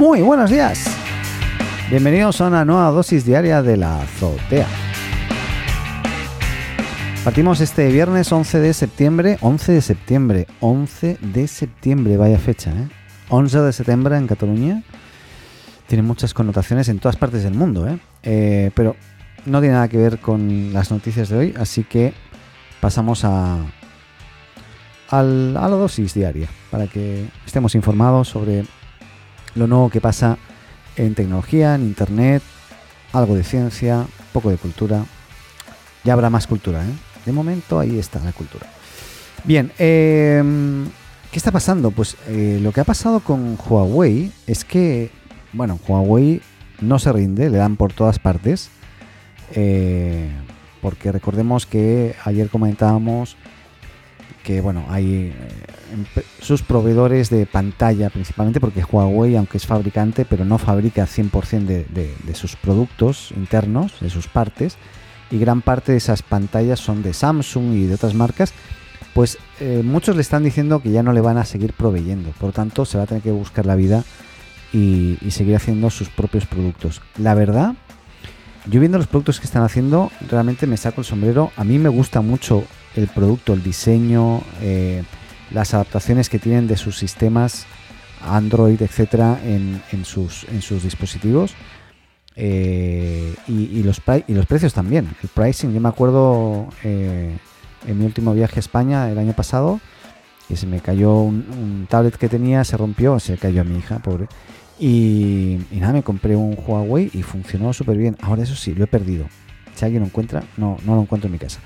Muy buenos días. Bienvenidos a una nueva dosis diaria de la azotea. Partimos este viernes 11 de septiembre, 11 de septiembre, 11 de septiembre, vaya fecha, ¿eh? 11 de septiembre en Cataluña. Tiene muchas connotaciones en todas partes del mundo, ¿eh? ¿eh? pero no tiene nada que ver con las noticias de hoy, así que pasamos a, a la dosis diaria para que estemos informados sobre lo nuevo que pasa en tecnología, en internet, algo de ciencia, poco de cultura. Ya habrá más cultura, ¿eh? De momento ahí está la cultura. Bien, em, ¿qué está pasando? Pues eh, lo que ha pasado con Huawei es que, bueno, Huawei no se rinde, le dan por todas partes. Eh, porque recordemos que ayer comentábamos bueno, hay eh, sus proveedores de pantalla principalmente, porque Huawei, aunque es fabricante, pero no fabrica 100% de, de, sus productos internos, de sus partes, y gran parte de esas pantallas son de Samsung y de otras marcas, pues eh, muchos le están diciendo que ya no le van a seguir proveyendo, por tanto se va a tener que buscar la vida y, y seguir haciendo sus propios productos. La verdad yo viendo los productos que están haciendo, realmente me saco el sombrero. A mí me gusta mucho el producto, el diseño, eh, las adaptaciones que tienen de sus sistemas Android, etcétera, en, sus, en sus dispositivos. Eh, y, los y los precios también. El pricing, yo me acuerdo eh, en mi último viaje a España el año pasado, que se me cayó un, un tablet que tenía, se rompió, se cayó a mi hija, pobre y, nada, me compré un Huawei y funcionó súper bien. Ahora eso sí, lo he perdido. Si alguien lo encuentra, no, no lo encuentro en mi casa.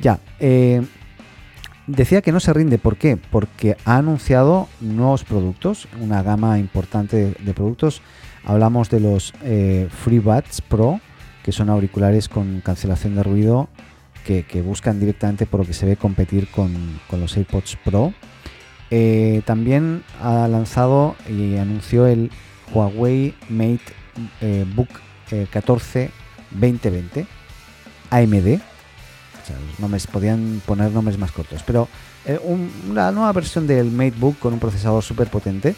Ya, eh, decía que no se rinde. ¿Por qué? Porque ha anunciado nuevos productos, una gama importante de, productos. Hablamos de los eh, FreeBuds Pro, que son auriculares con cancelación de ruido que, buscan directamente por lo que se ve competir con, los AirPods Pro. Eh, también ha lanzado y anunció el Huawei Mate Book 14 2020 AMD. O sea, podían poner nombres más cortos. Pero eh, una nueva versión del MateBook con un procesador súper potente.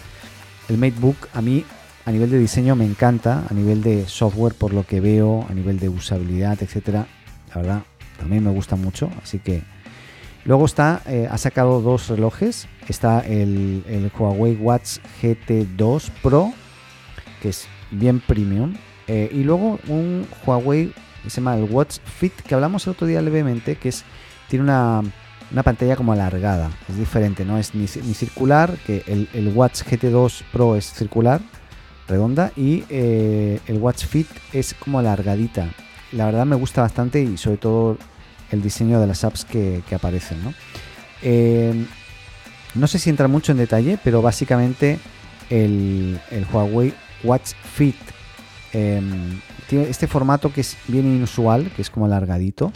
El MateBook a mí a nivel de diseño me encanta, a nivel de software por lo que veo, a nivel de usabilidad, etcétera. La verdad, también me gusta mucho. Así que luego está, eh, ha sacado dos relojes. Está el, el Huawei Watch GT2 Pro que es bien premium. Eh, y luego un Huawei que se llama el Watch Fit, que hablamos el otro día levemente, que es tiene una, pantalla como alargada. Es diferente, no es ni, circular, que el, Watch GT2 Pro es circular, redonda, y eh, el Watch Fit es como alargadita. La verdad me gusta bastante y sobre todo el diseño de las apps que, aparecen. ¿no? Eh, no sé si entra mucho en detalle, pero básicamente el, el Huawei Watch Fit. Em, este formato que es bien inusual, que es como alargadito.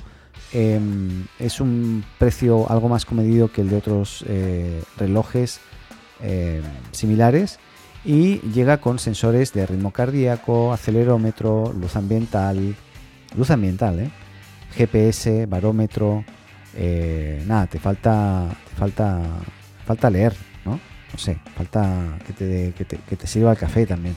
Em, es un precio algo más comedido que el de otros eh, relojes em, similares y llega con sensores de ritmo cardíaco, acelerómetro, luz ambiental, luz ambiental, ¿eh? GPS, barómetro, eh, nada, te falta, te falta, falta leer, ¿no? No sé, falta que te, que te sirva el café también.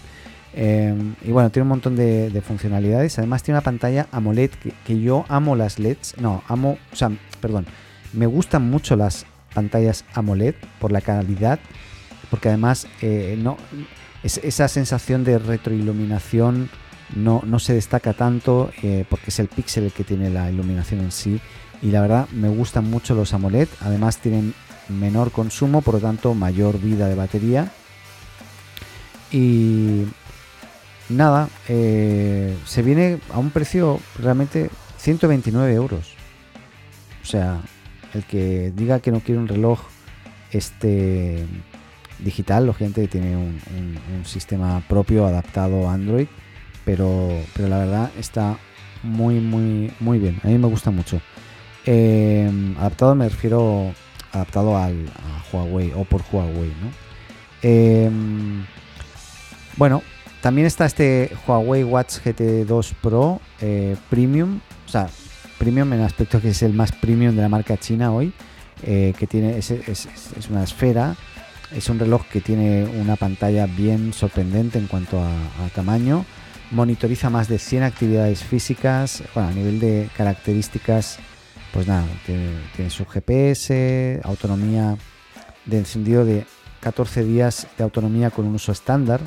Em, y bueno, tiene un montón de, funcionalidades. Además tiene una pantalla AMOLED que, yo amo las LEDs. No, amo, o sea, perdón, me gustan mucho las pantallas AMOLED por la calidad, porque además eh, no, esa sensación de retroiluminación no, no se destaca tanto eh, porque es el píxel el que tiene la iluminación en sí. Y la verdad me gustan mucho los AMOLED. Además tienen menor consumo, por lo tanto mayor vida de batería. Y nada, eh, se viene a un precio realmente 129 euros. O sea, el que diga que no quiere un reloj este digital, lógicamente tiene un, sistema propio adaptado a Android, pero, pero la verdad está muy, muy, muy bien. A mí me gusta mucho. Eh, adaptado me refiero adaptado al, a Huawei o por Huawei, ¿no? Eh, bueno, también está este Huawei Watch GT2 Pro eh, Premium, o sea, Premium en el aspecto que es el más premium de la marca china hoy, eh, que tiene es, una esfera Es un reloj que tiene una pantalla bien sorprendente en cuanto a, tamaño. Monitoriza más de 100 actividades físicas. Bueno, a nivel de características, pues nada, tiene su GPS, autonomía de encendido de 14 días de autonomía con un uso estándar.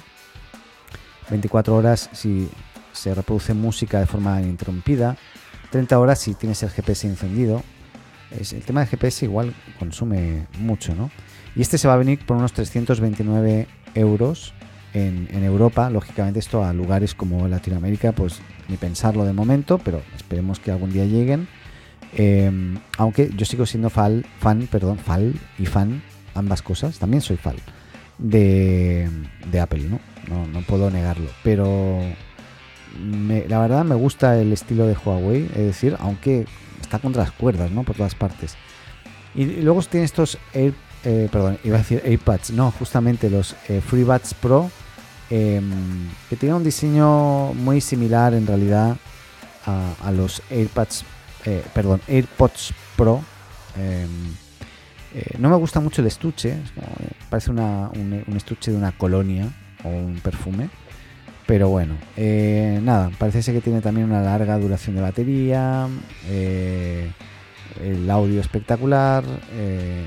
24 horas si se reproduce música de forma ininterrumpida. 30 horas si tienes el GPS encendido. El tema del GPS igual consume mucho, ¿no? Y este se va a venir por unos 329 euros en, Europa. Lógicamente esto a lugares como Latinoamérica, pues ni pensarlo de momento, pero esperemos que algún día lleguen. Eh, aunque yo sigo siendo fan, fan, perdón, fan y fan, ambas cosas, también soy fan de, de Apple, ¿no? ¿No? No puedo negarlo, pero la verdad me gusta el estilo de Huawei, es decir, aunque está contra las cuerdas, ¿no? Por todas partes. Y, luego tiene estos Air, eh, perdón, iba a decir AirPads, no, justamente los eh, FreeBuds Pro, em, que tienen un diseño muy similar en realidad a, los AirPads, eh, perdón, AirPods Pro. em, eh, no me gusta mucho el estuche, parece una- un, un estuche de una colonia o un perfume. Pero bueno, eh, nada, parece ser que tiene también una larga duración de batería, eh, el audio espectacular, eh,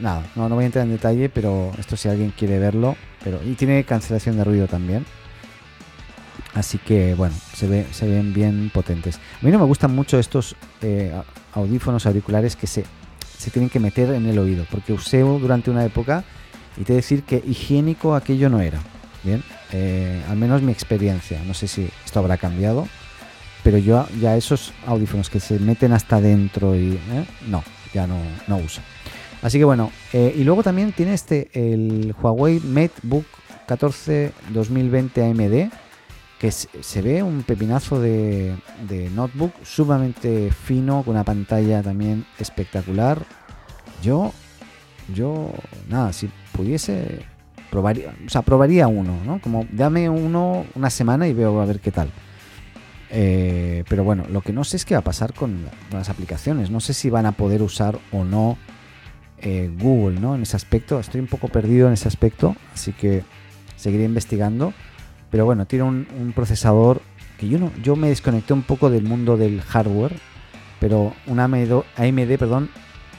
nada, no, no voy a entrar en detalle, pero esto si alguien quiere verlo, pero y tiene cancelación de ruido también. Así que bueno, se, ve, se ven bien potentes. A mí no me gustan mucho estos audífonos auriculares que se, se tienen que meter en el oído, porque usé durante una época y te decir que higiénico aquello no era. Eh, al menos mi experiencia. No sé si esto habrá cambiado, pero yo ya esos audífonos que se meten hasta dentro y ¿eh? no, ya no, no uso. Así que bueno, eh, y luego también tiene este el Huawei MateBook 14 2020 AMD que se, se ve un pepinazo de, de notebook sumamente fino con una pantalla también espectacular. Yo, yo, nada, si pudiese probaría, probaría uno, ¿no? Como dame uno una semana y veo a ver qué tal. Eh, pero bueno, lo que no sé es qué va a pasar con la- las aplicaciones. No sé si van a poder usar o no eh, Google, ¿no? En ese aspecto. Estoy un poco perdido en ese aspecto, así que seguiré investigando. Pero bueno, tiene un, un procesador que yo no, yo me desconecté un poco del mundo del hardware, pero una AMD, AMD perdón,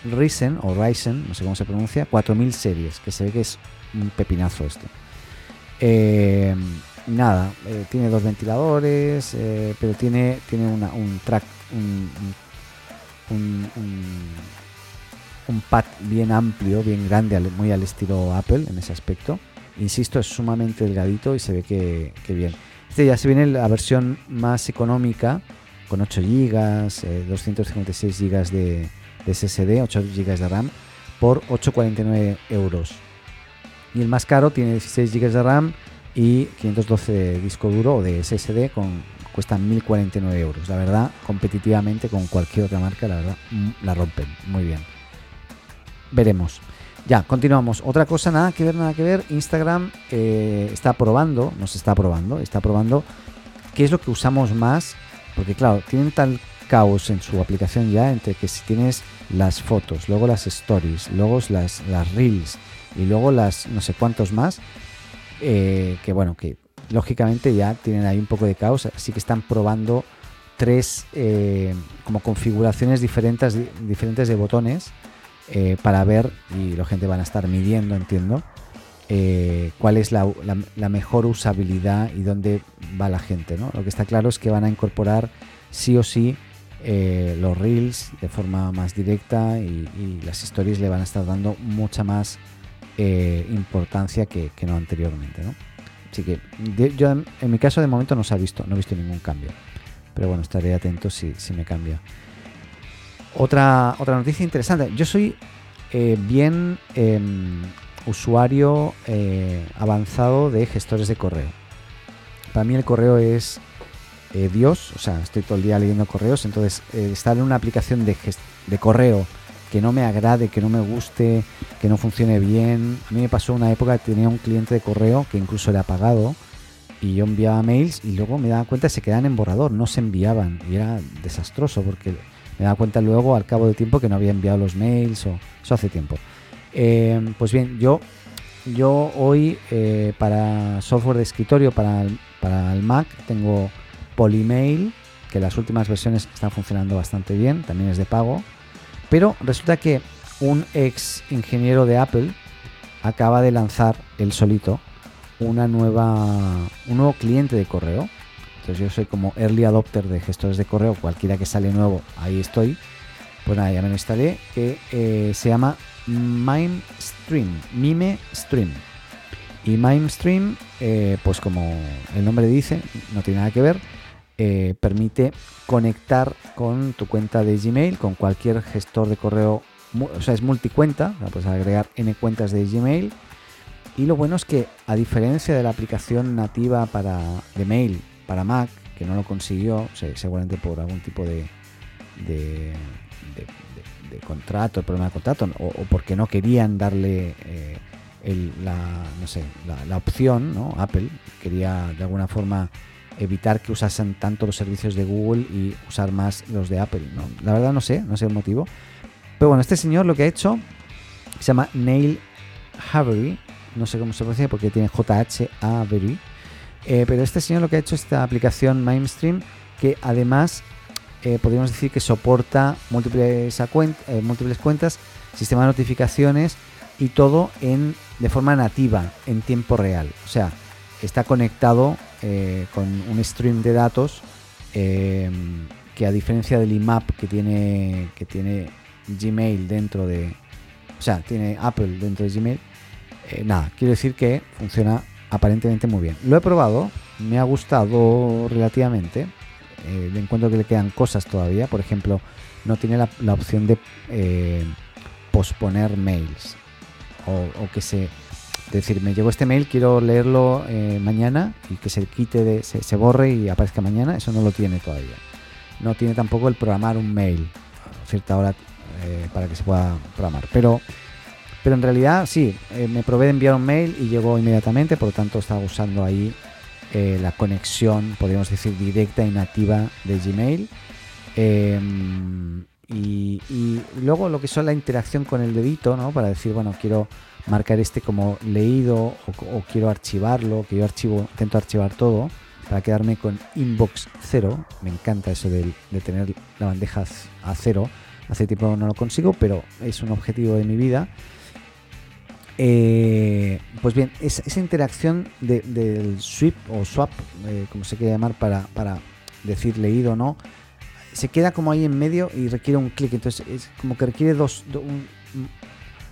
Ryzen o Ryzen, no sé cómo se pronuncia, 4000 series, que se ve que es un pepinazo esto. Eh, nada, eh, tiene dos ventiladores, eh, pero tiene, tiene una- un track, un, un, un- pad bien amplio, bien grande, muy al estilo Apple en ese aspecto. Insisto, es sumamente delgadito y se ve que, que bien. Este ya se viene la versión más económica, con 8 GB, 256 GB de, SSD, 8 GB de RAM, por 8,49 euros. Y el más caro tiene 16 GB de RAM y 512 de disco duro o de SSD con cuesta 1049 euros. La verdad, competitivamente con cualquier otra marca, la verdad, mm, la rompen muy bien. Veremos. Ya, continuamos. Otra cosa, nada que ver, nada que ver. Instagram eh, está probando, nos está probando, está probando qué es lo que usamos más. Porque claro, tienen tal caos en su aplicación ya entre que si tienes las fotos, luego las stories, luego las, las reels y luego las no sé cuántos más, eh, que bueno, que lógicamente ya tienen ahí un poco de caos, así que están probando tres eh, como configuraciones diferentes, diferentes de botones eh, para ver, y la gente van a estar midiendo, entiendo, cuál es la, la- la mejor usabilidad y dónde va la gente. ¿no? Lo que está claro es que van a incorporar sí o sí eh, los reels de forma más directa y, las stories le van a estar dando mucha más eh, importancia que, que no anteriormente. ¿no? Así que yo en, mi caso de momento no se ha visto, no he visto ningún cambio. Pero bueno, estaré atento si, si me cambia. Otra, otra noticia interesante. Yo soy eh, bien em, usuario avanzado de gestores de correo. Para mí el correo es eh, Dios, o sea, estoy todo el día leyendo correos, entonces eh, estar en una aplicación de, de correo que no me agrade, que no me guste, que no funcione bien. A mí me pasó una época que tenía un cliente de correo que incluso le ha pagado y yo enviaba mails y luego me daba cuenta que se quedaban en borrador, no se enviaban y era desastroso porque me daba cuenta luego al cabo del tiempo que no había enviado los mails o eso hace tiempo. Eh, pues bien, yo yo hoy eh, para software de escritorio, para para el Mac, tengo Polymail, que las últimas versiones están funcionando bastante bien, también es de pago. Pero resulta que un ex ingeniero de Apple acaba de lanzar el solito una nueva, un nuevo cliente de correo. Entonces yo soy como early adopter de gestores de correo, cualquiera que sale nuevo, ahí estoy. Pues nada, ya me lo instalé, que eh, se llama MimeStream, MimeStream. Y MimeStream, eh, pues como el nombre dice, no tiene nada que ver, eh, permite conectar con tu cuenta de Gmail, con cualquier gestor de correo, o sea, es multicuenta, puedes agregar N cuentas de Gmail. Y lo bueno es que, a diferencia de la aplicación nativa para, de mail para Mac, que no lo consiguió, seguramente por algún tipo de, de, contrato, el problema de contrato, o, porque no querían darle eh, la, no sé, la, opción, ¿no? Apple quería de alguna forma evitar que usasen tanto los servicios de Google y usar más los de Apple. La verdad no sé, no sé el motivo. Pero bueno, este señor lo que ha hecho se llama Neil Havery, no sé cómo se pronuncia porque tiene JH Avery. Eh, pero este señor lo que ha hecho esta aplicación Mainstream que además eh, podríamos decir que soporta múltiples, eh, múltiples cuentas, sistema de notificaciones y todo en, de forma nativa, en tiempo real. O sea, está conectado eh, con un stream de datos eh, que a diferencia del IMAP que tiene, que tiene Gmail dentro de... O sea, tiene Apple dentro de Gmail. Eh, nada, quiero decir que funciona aparentemente muy bien. Lo he probado, me ha gustado relativamente. le encuentro que le quedan cosas todavía. Por ejemplo, no tiene la, opción de posponer mails. o que se decir, me llegó este mail, quiero leerlo eh, mañana y que se quite, de, se, borre y aparezca mañana, eso no lo tiene todavía. No tiene tampoco el programar un mail a cierta hora eh, para que se pueda programar. Pero, pero en realidad sí, eh, me probé de enviar un mail y llegó inmediatamente, por lo tanto estaba usando ahí la conexión, podríamos decir, directa y nativa de Gmail. Y, y, luego lo que son la interacción con el dedito, ¿no? Para decir, bueno, quiero marcar este como leído o, quiero archivarlo, que yo archivo, intento archivar todo para quedarme con inbox cero. Me encanta eso de, tener la bandeja a cero. Hace tiempo no lo consigo, pero es un objetivo de mi vida. Eh, pues bien, esa, interacción del sweep o swap, eh, como se quiere llamar, para, para decir leído o no, se queda como ahí en medio y requiere un clic. Entonces es como que requiere dos,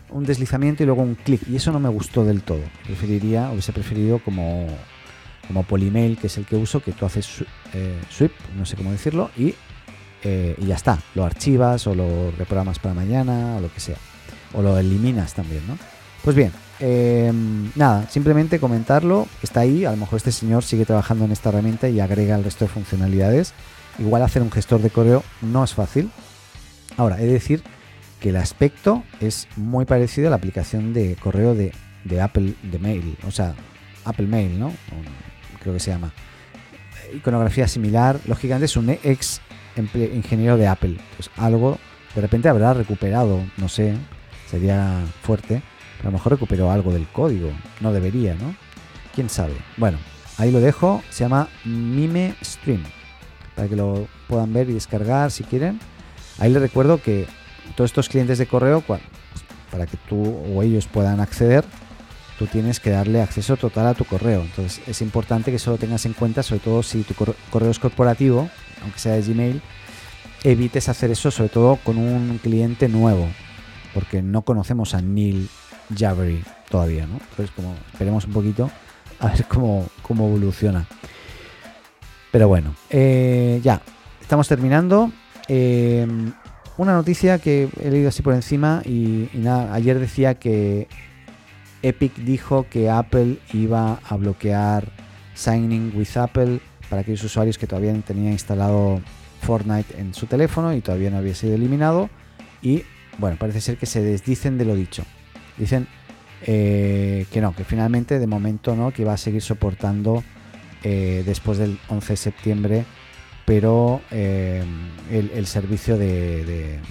un deslizamiento y luego un clic. Y eso no me gustó del todo. Preferiría, hubiese preferido como, como Polymail, que es el que uso, que tú haces eh, sweep, no sé cómo decirlo, y, eh, y, ya está. Lo archivas o lo reprogramas para mañana o lo que sea. O lo eliminas también, ¿no? Pues bien, em, nada, simplemente comentarlo. Está ahí. A lo mejor este señor sigue trabajando en esta herramienta y agrega el resto de funcionalidades. Igual hacer un gestor de correo no es fácil. Ahora, he de decir que el aspecto es muy parecido a la aplicación de correo de, Apple de Mail, o sea, Apple Mail, ¿no? Creo que se llama. Iconografía similar, lógicamente es un ex ingeniero de Apple, pues algo de repente habrá recuperado, no sé, sería fuerte, a lo mejor recuperó algo del código, no debería, ¿no? ¿Quién sabe? Bueno, ahí lo dejo, se llama Mime Stream, para que lo puedan ver y descargar si quieren. Ahí les recuerdo que todos estos clientes de correo, para que tú o ellos puedan acceder, tú tienes que darle acceso total a tu correo. Entonces es importante que eso lo tengas en cuenta, sobre todo si tu correo es corporativo, aunque sea de Gmail, evites hacer eso sobre todo con un cliente nuevo, porque no conocemos a Neil Javery todavía, ¿no? Entonces como esperemos un poquito a ver cómo, cómo evoluciona. Pero bueno, eh, ya, estamos terminando. Eh, una noticia que he leído así por encima y, nada, ayer decía que Epic dijo que Apple iba a bloquear Signing with Apple para aquellos usuarios que todavía tenían instalado Fortnite en su teléfono y todavía no había sido eliminado. Y bueno, parece ser que se desdicen de lo dicho. Dicen eh, que no, que finalmente de momento no, que va a seguir soportando eh, después del 11 de septiembre pero eh, el, servicio de,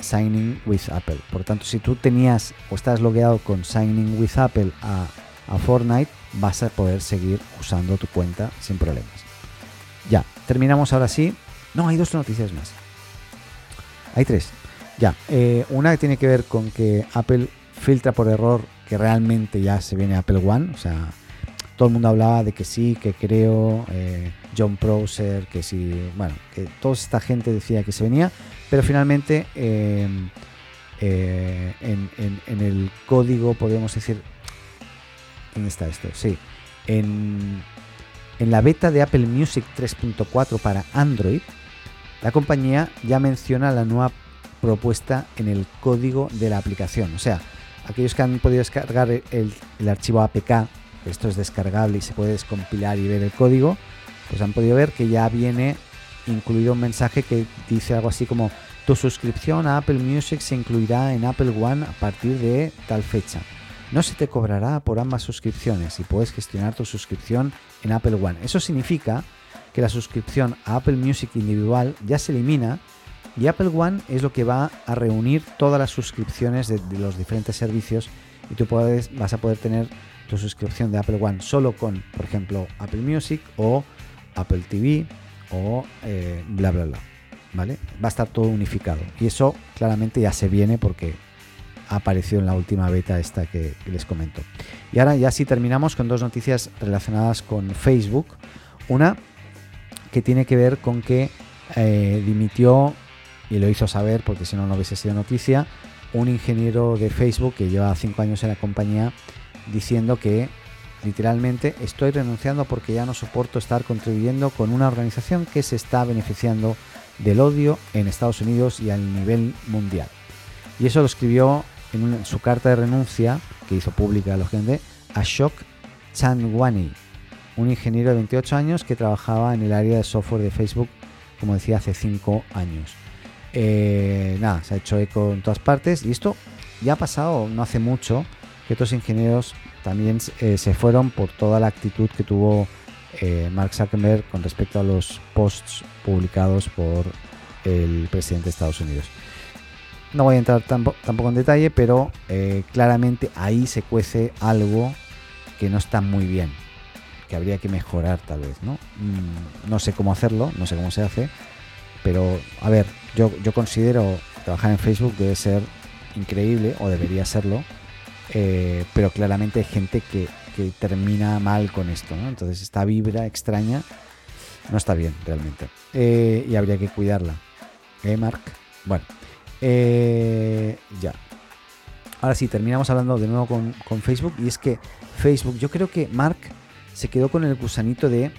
Signing with Apple. Por tanto, si tú tenías o estás logueado con Signing with Apple a, a Fortnite, vas a poder seguir usando tu cuenta sin problemas. Ya, terminamos ahora sí. No, hay dos noticias más. Hay tres. Ya, eh, una que tiene que ver con que Apple filtra por error que realmente ya se viene Apple One. O sea, todo el mundo hablaba de que sí, que creo, eh, John Prosser, que sí, bueno, que toda esta gente decía que se venía, pero finalmente em, eh, en, el código, podemos decir, ¿dónde está esto? Sí, en la beta de Apple Music 3.4 para Android, la compañía ya menciona la nueva propuesta en el código de la aplicación. O sea, aquellos que han podido descargar el, archivo APK, esto es descargable y se puede descompilar y ver el código, pues han podido ver que ya viene incluido un mensaje que dice algo así como tu suscripción a Apple Music se incluirá en Apple One a partir de tal fecha. No se te cobrará por ambas suscripciones y puedes gestionar tu suscripción en Apple One. Eso significa que la suscripción a Apple Music individual ya se elimina y Apple One es lo que va a reunir todas las suscripciones de, los diferentes servicios y tú vas a poder tener tu suscripción de Apple One solo con, por ejemplo, Apple Music o Apple TV o eh, bla bla bla. ¿Vale? Va a estar todo unificado. Y eso claramente ya se viene porque ha aparecido en la última beta esta que les comento. Y ahora ya sí terminamos con dos noticias relacionadas con Facebook. Una que tiene que ver con que eh, dimitió, y lo hizo saber porque si no, no hubiese sido noticia, un ingeniero de Facebook que lleva cinco años en la compañía diciendo que literalmente estoy renunciando porque ya no soporto estar contribuyendo con una organización que se está beneficiando del odio en Estados Unidos y a nivel mundial. Y eso lo escribió en, su carta de renuncia, que hizo pública a la gente, Ashok Chanwani, un ingeniero de 28 años que trabajaba en el área de software de Facebook, como decía, hace 5 años. Eh, nada, se ha hecho eco en todas partes y esto ya ha pasado no hace mucho que otros ingenieros también eh, se fueron por toda la actitud que tuvo eh, Mark Zuckerberg con respecto a los posts publicados por el presidente de Estados Unidos. No voy a entrar tampoco en detalle, pero claramente ahí se cuece algo que no está muy bien que habría que mejorar tal vez, ¿no? Mm, no sé cómo hacerlo, no sé cómo se hace, pero a ver, yo, yo considero trabajar en Facebook debe ser increíble, o debería serlo, eh, pero claramente hay gente que, termina mal con esto, ¿no? Entonces esta vibra extraña no está bien realmente. Eh, y habría que cuidarla. ¿Eh, Mark? Bueno, eh, ya. Ahora sí, terminamos hablando de nuevo con, con Facebook. Y es que Facebook, yo creo que Mark se quedó con el gusanito de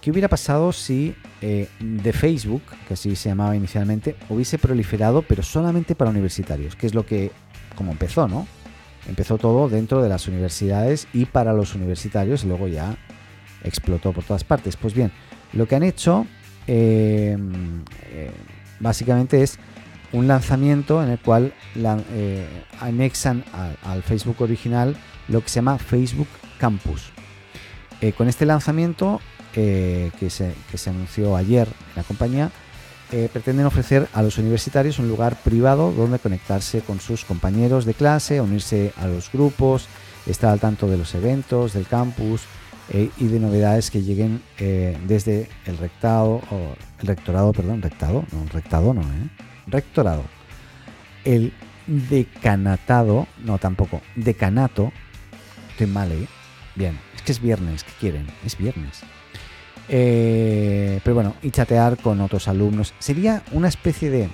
qué hubiera pasado si eh, de Facebook, que así se llamaba inicialmente, hubiese proliferado, pero solamente para universitarios, que es lo que, como empezó, ¿no? Empezó todo dentro de las universidades y para los universitarios, y luego ya explotó por todas partes. Pues bien, lo que han hecho eh, eh, básicamente es un lanzamiento en el cual anexan al Facebook original lo que se llama Facebook Campus. Eh, con este lanzamiento eh, que, se, anunció ayer en la compañía, eh, pretenden ofrecer a los universitarios un lugar privado donde conectarse con sus compañeros de clase, unirse a los grupos, estar al tanto de los eventos del campus y de novedades que lleguen desde el rectado, el rectorado, perdón, rectado, no, rectado no, rectorado. El decanatado, no tampoco, decanato, estoy mal, ¿eh? Bien, es que es viernes, ¿qué quieren? Es viernes. Eh, pero bueno, y chatear con otros alumnos. Sería una especie de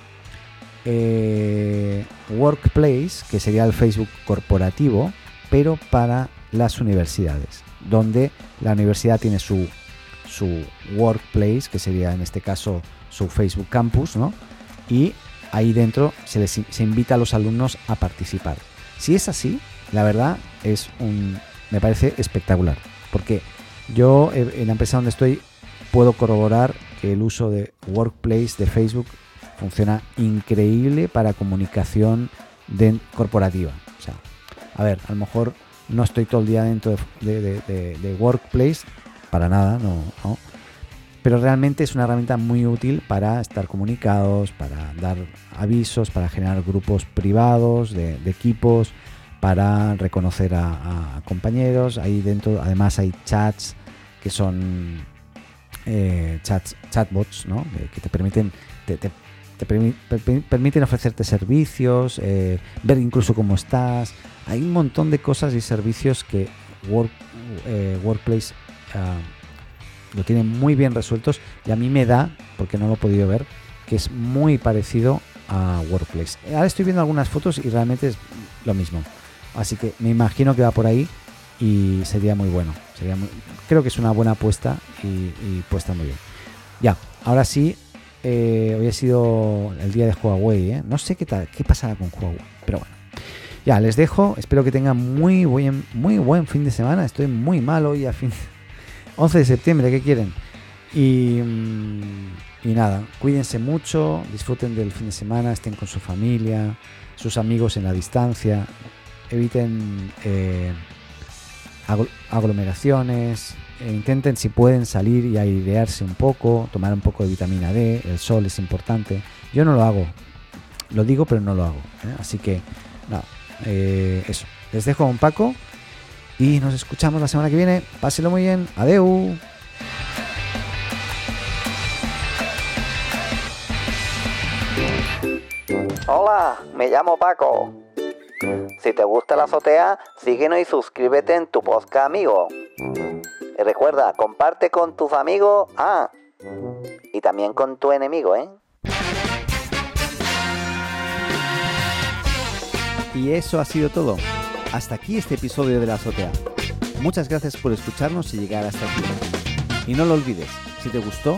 eh, workplace, que sería el Facebook corporativo, pero para las universidades, donde la universidad tiene su, su workplace, que sería en este caso su Facebook Campus, ¿no? Y ahí dentro se les se invita a los alumnos a participar. Si es así, la verdad es un, me parece espectacular. Porque yo en la empresa donde estoy puedo corroborar que el uso de Workplace de Facebook funciona increíble para comunicación corporativa. O sea, a ver, a lo mejor no estoy todo el día dentro de, Workplace, para nada, no, pero realmente es una herramienta muy útil para estar comunicados, para dar avisos, para generar grupos privados de, equipos, para reconocer a, compañeros. Ahí dentro, además, hay chats que son eh, chats, chatbots, ¿no? que te permiten te, permiten ofrecerte servicios, eh, ver incluso cómo estás. Hay un montón de cosas y servicios que Work, eh, Workplace ah, lo tiene muy bien resueltos y a mí me da, porque no lo he podido ver, que es muy parecido a Workplace. Ahora estoy viendo algunas fotos y realmente es lo mismo. Así que me imagino que va por ahí y sería muy bueno. Creo que es una buena apuesta y, y puesta muy bien. Ya, ahora sí, eh, hoy ha sido el día de Huawei. ¿eh? No sé qué, tal, qué pasará con Huawei, pero bueno. Ya, les dejo. Espero que tengan muy buen, muy buen fin de semana. Estoy muy mal hoy a fin. 11 de septiembre, ¿qué quieren? Mm, y nada, cuídense mucho, disfruten del fin de semana, estén con su familia, sus amigos en la distancia, eviten eh, aglomeraciones, e intenten si pueden salir y airearse un poco, tomar un poco de vitamina D, el sol es importante. Yo no lo hago, lo digo pero no lo hago. ¿eh? Así que nada, eh, eso. Les dejo un Paco y nos escuchamos la semana que viene. Pásenlo muy bien. Adeu. Hola, me llamo Paco. Si te gusta la azotea, síguenos y suscríbete en tu podcast amigo. Y recuerda, comparte con tus amigos, ah, y también con tu enemigo, ¿eh? Y eso ha sido todo. Hasta aquí este episodio de La Azotea. Muchas gracias por escucharnos y llegar hasta aquí. Y no lo olvides, si te gustó,